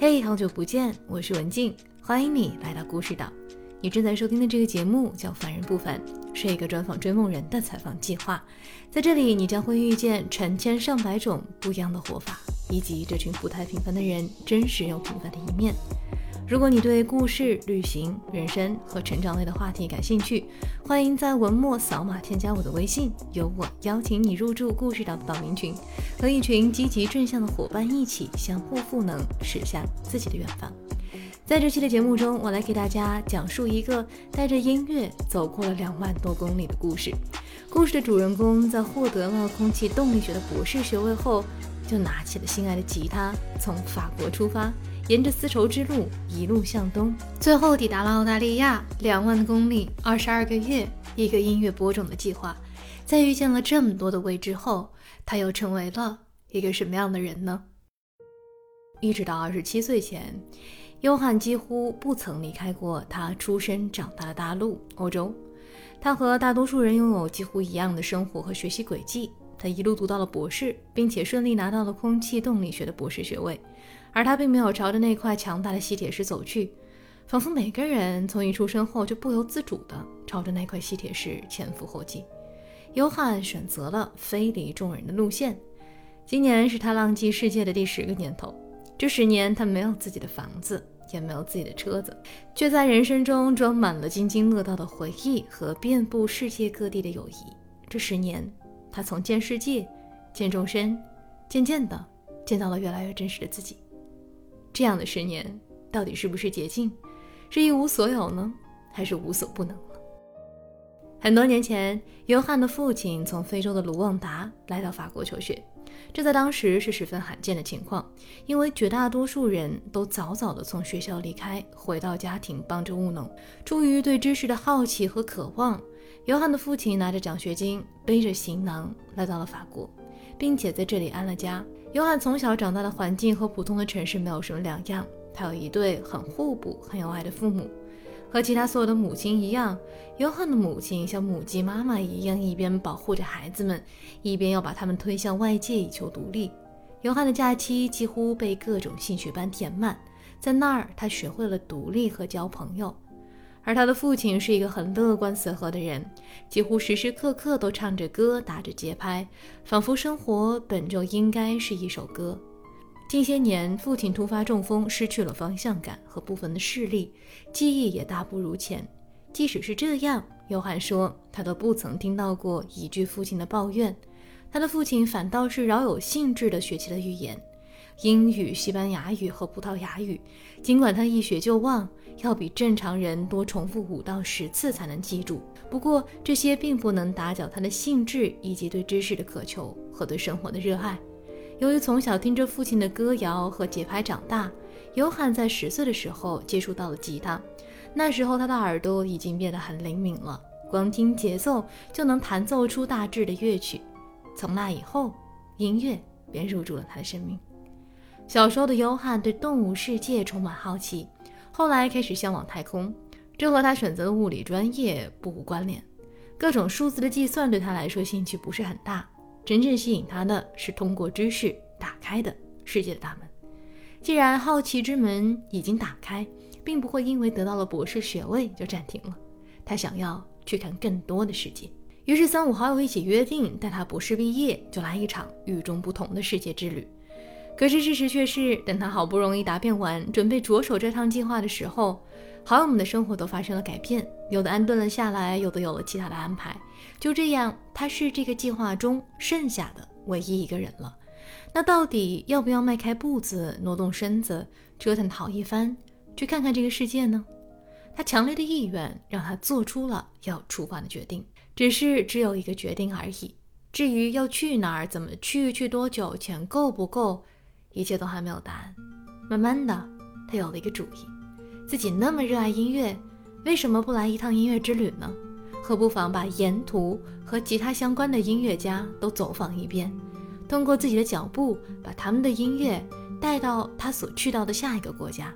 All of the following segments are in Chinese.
嘿，好久不见，我是文静，欢迎你来到故事岛。你正在收听的这个节目叫《凡人不凡》，是一个专访追梦人的采访计划。在这里，你将会遇见成千上百种不一样的活法，以及这群不太平凡的人真实又平凡的一面。如果你对故事、旅行、人生和成长类的话题感兴趣，欢迎在文末扫码添加我的微信，由我邀请你入驻故事岛的岛民群，和一群积极正向的伙伴一起相互赋能，驶向自己的远方。在这期的节目中，我来给大家讲述一个带着音乐走过了两万多公里的故事。故事的主人公在获得了空气动力学的博士学位后，就拿起了心爱的吉他，从法国出发。沿着丝绸之路一路向东，最后抵达了澳大利亚。两万公里，二十二个月，一个音乐播种的计划。在遇见了这么多的未知后，他又成为了一个什么样的人呢？一直到二十七岁前，约翰几乎不曾离开过他出生长大的大陆——欧洲。他和大多数人拥有几乎一样的生活和学习轨迹。他一路读到了博士，并且顺利拿到了空气动力学的博士学位。而他并没有朝着那块强大的吸铁石走去，仿佛每个人从一出生后就不由自主地朝着那块吸铁石前赴后继。约翰选择了非离众人的路线。今年是他浪迹世界的第十个年头。这十年，他没有自己的房子，也没有自己的车子，却在人生中装满了津津乐道的回忆和遍布世界各地的友谊。这十年，他从见世界，见众生，渐渐的见到了越来越真实的自己。这样的十年，到底是不是捷径？是一无所有呢，还是无所不能呢？很多年前，约翰的父亲从非洲的卢旺达来到法国求学，这在当时是十分罕见的情况，因为绝大多数人都早早的从学校离开，回到家庭帮着务农。出于对知识的好奇和渴望，约翰的父亲拿着奖学金，背着行囊来到了法国，并且在这里安了家。约翰从小长大的环境和普通的城市没有什么两样。他有一对很互补、很有爱的父母，和其他所有的母亲一样，约翰的母亲像母鸡妈妈一样，一边保护着孩子们，一边要把他们推向外界以求独立。约翰的假期几乎被各种兴趣班填满，在那儿他学会了独立和交朋友。而他的父亲是一个很乐观随和的人，几乎时时刻刻都唱着歌，打着节拍，仿佛生活本就应该是一首歌。近些年，父亲突发中风，失去了方向感和部分的视力，记忆也大不如前。即使是这样，约翰说他都不曾听到过一句父亲的抱怨。他的父亲反倒是饶有兴致地学起了语言。英语、西班牙语和葡萄牙语，尽管他一学就忘，要比正常人多重复五到十次才能记住。不过这些并不能打搅他的兴致以及对知识的渴求和对生活的热爱。由于从小听着父亲的歌谣和节拍长大，约翰在十岁的时候接触到了吉他。那时候他的耳朵已经变得很灵敏了，光听节奏就能弹奏出大致的乐曲。从那以后，音乐便入住了他的生命。小时候的约翰对动物世界充满好奇，后来开始向往太空，这和他选择的物理专业不无关联。各种数字的计算对他来说兴趣不是很大，真正吸引他的是通过知识打开的世界的大门。既然好奇之门已经打开，并不会因为得到了博士学位就暂停了。他想要去看更多的世界，于是三五好友一起约定，待他博士毕业就来一场与众不同的世界之旅。可是事实却是，等他好不容易答辩完，准备着手这趟计划的时候，好友们的生活都发生了改变，有的安顿了下来，有的有了其他的安排。就这样，他是这个计划中剩下的唯一一个人了。那到底要不要迈开步子，挪动身子，折腾好一番，去看看这个世界呢？他强烈的意愿让他做出了要出发的决定，只是只有一个决定而已。至于要去哪儿，怎么去，去多久，钱够不够？一切都还没有答案。慢慢的，他有了一个主意：自己那么热爱音乐，为什么不来一趟音乐之旅呢？何不妨把沿途和吉他相关的音乐家都走访一遍，通过自己的脚步，把他们的音乐带到他所去到的下一个国家。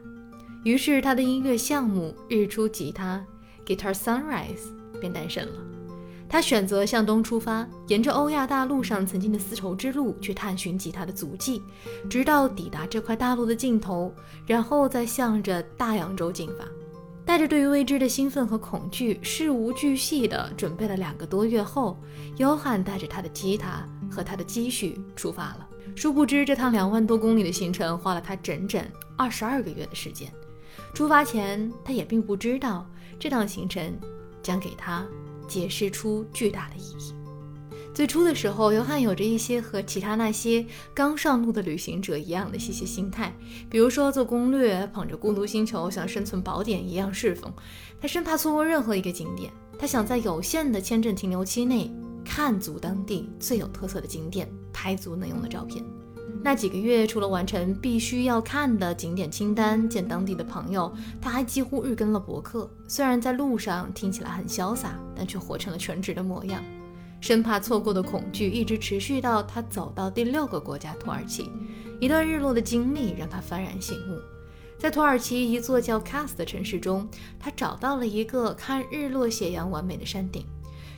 于是，他的音乐项目“日出吉他 ”（Guitar Sunrise） 便诞生了。他选择向东出发，沿着欧亚大陆上曾经的丝绸之路去探寻吉他的足迹，直到抵达这块大陆的尽头，然后再向着大洋洲进发。带着对于未知的兴奋和恐惧，事无巨细地准备了两个多月后，约翰带着他的吉他和他的积蓄出发了。殊不知，这趟两万多公里的行程花了他整整二十二个月的时间。出发前，他也并不知道这趟行程将给他。解释出巨大的意义。最初的时候，约翰有着一些和其他那些刚上路的旅行者一样的细些心态，比如说做攻略，捧着《孤独星球》像生存宝典一样侍奉。他生怕错过任何一个景点，他想在有限的签证停留期内看足当地最有特色的景点，拍足能用的照片。那几个月，除了完成必须要看的景点清单、见当地的朋友，他还几乎日更了博客。虽然在路上听起来很潇洒，但却活成了全职的模样。生怕错过的恐惧一直持续到他走到第六个国家——土耳其。一段日落的经历让他幡然醒悟。在土耳其一座叫 Kas 的城市中，他找到了一个看日落斜阳完美的山顶。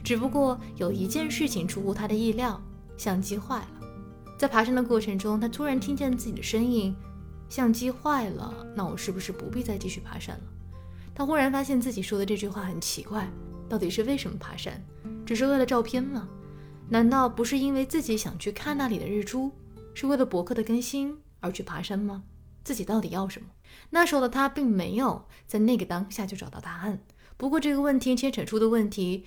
只不过有一件事情出乎他的意料：相机坏了。在爬山的过程中，他突然听见自己的声音：“相机坏了，那我是不是不必再继续爬山了？”他忽然发现自己说的这句话很奇怪。到底是为什么爬山？只是为了照片吗？难道不是因为自己想去看那里的日出，是为了博客的更新而去爬山吗？自己到底要什么？那时候的他并没有在那个当下就找到答案。不过这个问题牵扯出的问题，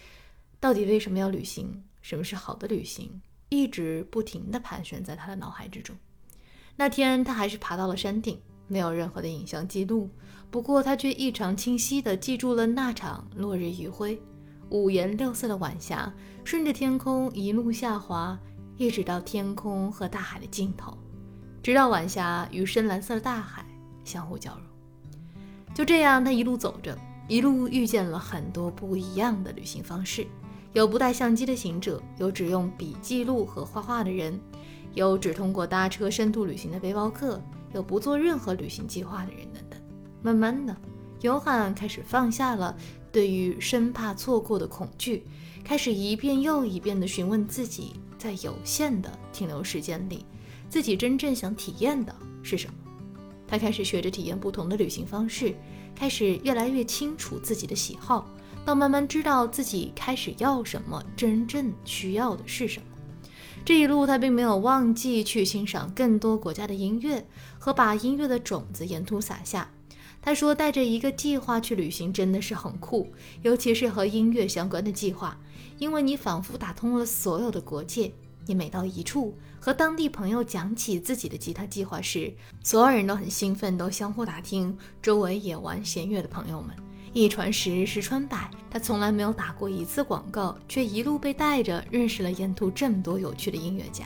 到底为什么要旅行？什么是好的旅行？一直不停地盘旋在他的脑海之中。那天，他还是爬到了山顶，没有任何的影像记录。不过，他却异常清晰地记住了那场落日余晖，五颜六色的晚霞顺着天空一路下滑，一直到天空和大海的尽头，直到晚霞与深蓝色的大海相互交融。就这样，他一路走着，一路遇见了很多不一样的旅行方式。有不带相机的行者，有只用笔记录和画画的人，有只通过搭车深度旅行的背包客，有不做任何旅行计划的人等等。慢慢的，约翰开始放下了对于生怕错过的恐惧，开始一遍又一遍地询问自己，在有限的停留时间里，自己真正想体验的是什么。他开始学着体验不同的旅行方式，开始越来越清楚自己的喜好。到慢慢知道自己开始要什么，真正需要的是什么。这一路，他并没有忘记去欣赏更多国家的音乐和把音乐的种子沿途撒下。他说：“带着一个计划去旅行真的是很酷，尤其是和音乐相关的计划，因为你仿佛打通了所有的国界。你每到一处，和当地朋友讲起自己的吉他计划时，所有人都很兴奋，都相互打听周围也玩弦乐的朋友们。”一传十，十传百，他从来没有打过一次广告，却一路被带着认识了沿途这么多有趣的音乐家。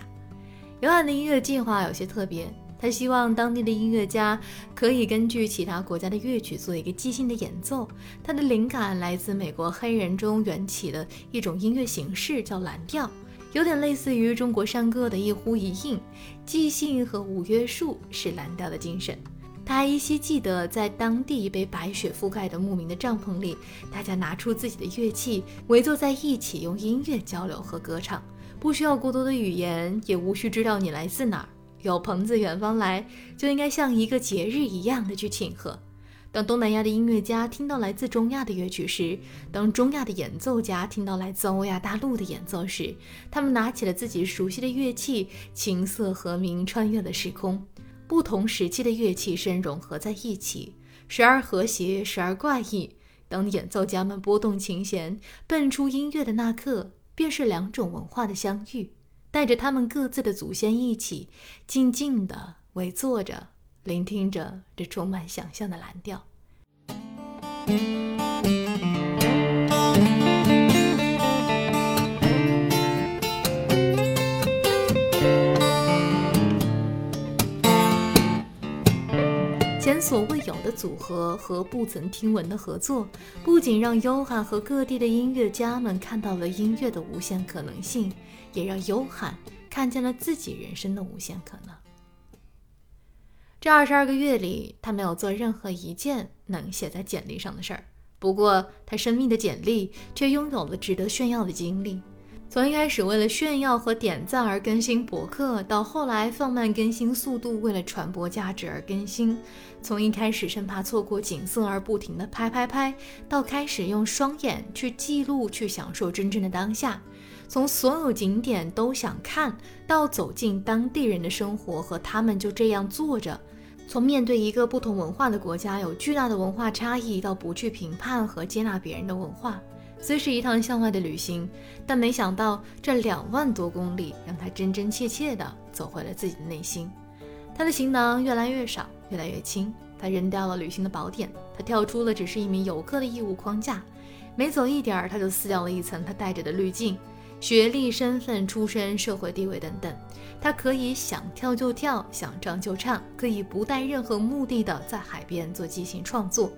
尤安的音乐计划有些特别，他希望当地的音乐家可以根据其他国家的乐曲做一个即兴的演奏。他的灵感来自美国黑人中缘起的一种音乐形式，叫蓝调，有点类似于中国山歌的一呼一应。即兴和无约束是蓝调的精神。他依稀记得，在当地被白雪覆盖的牧民的帐篷里，大家拿出自己的乐器，围坐在一起，用音乐交流和歌唱，不需要过多的语言，也无需知道你来自哪儿。有朋自远方来，就应该像一个节日一样的去庆贺。当东南亚的音乐家听到来自中亚的乐曲时，当中亚的演奏家听到来自欧亚大陆的演奏时，他们拿起了自己熟悉的乐器，琴瑟和鸣，穿越了时空。不同时期的乐器声融合在一起，时而和谐，时而怪异。当演奏家们拨动琴弦，蹦出音乐的那刻，便是两种文化的相遇。带着他们各自的祖先一起，静静地围坐着，聆听着这充满想象的蓝调。所未有的组合和不曾听闻的合作，不仅让优翰和各地的音乐家们看到了音乐的无限可能性，也让优翰看见了自己人生的无限可能。这二十二个月里，他没有做任何一件能写在简历上的事儿，不过他生命的简历却拥有了值得炫耀的经历。从一开始为了炫耀和点赞而更新博客，到后来放慢更新速度，为了传播价值而更新；从一开始生怕错过景色而不停的拍拍拍，到开始用双眼去记录、去享受真正的当下；从所有景点都想看到走进当地人的生活和他们就这样坐着；从面对一个不同文化的国家有巨大的文化差异，到不去评判和接纳别人的文化。虽是一趟向外的旅行，但没想到这两万多公里让他真真切切地走回了自己的内心。他的行囊越来越少，越来越轻。他扔掉了旅行的宝典，他跳出了只是一名游客的义务框架。每走一点儿，他就撕掉了一层他带着的滤镜，学历、身份、出身、社会地位等等。他可以想跳就跳，想唱就唱，可以不带任何目的的在海边做即兴创作。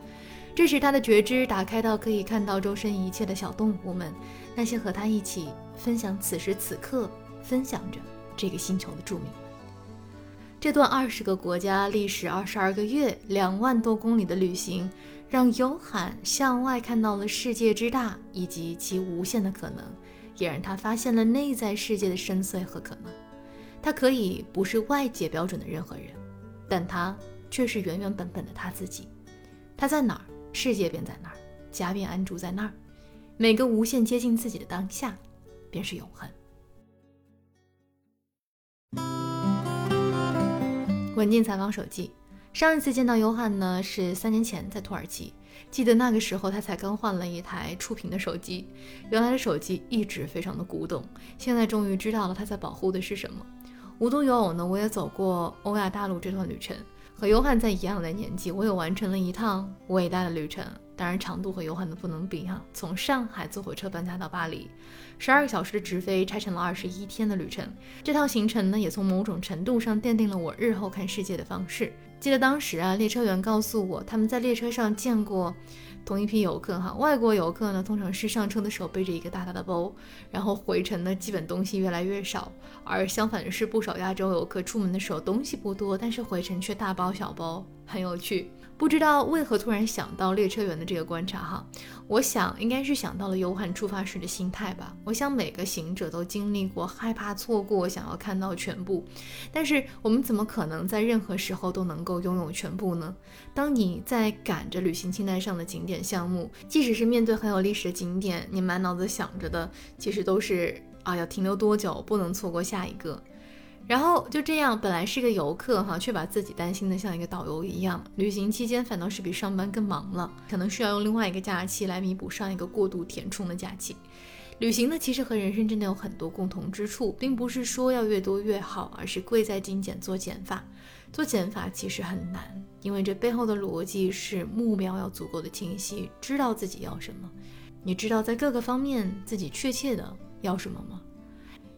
这是他的觉知打开到可以看到周身一切的小动物们，那些和他一起分享此时此刻、分享着这个星球的住民。这段二十个国家、历时二十二个月、两万多公里的旅行，让尤罕向外看到了世界之大以及其无限的可能，也让他发现了内在世界的深邃和可能。他可以不是外界标准的任何人，但他却是原原本本的他自己。他在哪儿？世界便在那儿，家便安住在那儿，每个无限接近自己的当下，便是永恒。文静采访手记：上一次见到尤汉呢，是三年前在土耳其。记得那个时候，他才刚换了一台触屏的手机，原来的手机一直非常的古董。现在终于知道了他在保护的是什么。无独有偶呢，我也走过欧亚大陆这段旅程。和约翰在一样的年纪，我也完成了一趟伟大的旅程。当然，长度和约翰的不能比哈。从上海坐火车搬家到巴黎，十二个小时的直飞拆成了二十一天的旅程。这趟行程呢，也从某种程度上奠定了我日后看世界的方式。记得当时啊，列车员告诉我，他们在列车上见过。同一批游客哈，外国游客呢，通常是上车的时候背着一个大大的包，然后回程呢，基本东西越来越少；而相反的是，不少亚洲游客出门的时候东西不多，但是回程却大包小包，很有趣。不知道为何突然想到列车员的这个观察哈，我想应该是想到了尤汉出发时的心态吧。我想每个行者都经历过害怕错过，想要看到全部，但是我们怎么可能在任何时候都能够拥有全部呢？当你在赶着旅行清单上的景点项目，即使是面对很有历史的景点，你满脑子想着的其实都是啊要停留多久，不能错过下一个。然后就这样，本来是个游客哈，却把自己担心的像一个导游一样。旅行期间反倒是比上班更忙了，可能需要用另外一个假期来弥补上一个过度填充的假期。旅行呢，其实和人生真的有很多共同之处，并不是说要越多越好，而是贵在精简做减法。做减法其实很难，因为这背后的逻辑是目标要足够的清晰，知道自己要什么。你知道在各个方面自己确切的要什么吗？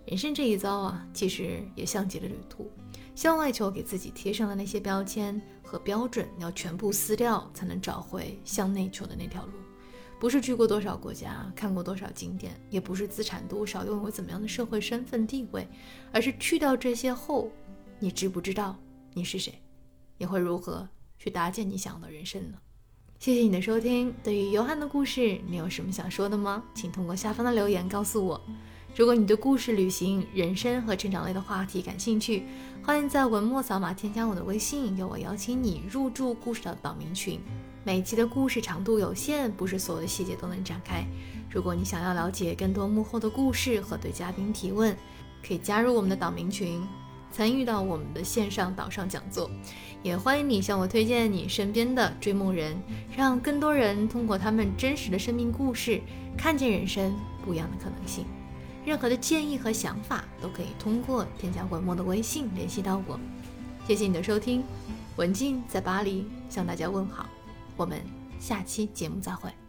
人生这一遭啊，其实也像极了旅途，向外求给自己贴上的那些标签和标准，要全部撕掉，才能找回向内求的那条路。不是去过多少国家，看过多少景点，也不是资产多少，拥有怎么样的社会身份地位，而是去掉这些后，你知不知道你是谁，你会如何去搭建你想要的人生呢？谢谢你的收听。对于尤汉的故事，你有什么想说的吗？请通过下方的留言告诉我。如果你对故事、旅行、人生和成长类的话题感兴趣，欢迎在文末扫码添加我的微信，由我邀请你入驻故事的岛民群。每期的故事长度有限，不是所有的细节都能展开。如果你想要了解更多幕后的故事和对嘉宾提问，可以加入我们的岛民群，参与到我们的线上岛上讲座。也欢迎你向我推荐你身边的追梦人，让更多人通过他们真实的生命故事，看见人生不一样的可能性。任何的建议和想法都可以通过添加文末的微信联系到我。谢谢你的收听，文静在巴黎向大家问好，我们下期节目再会。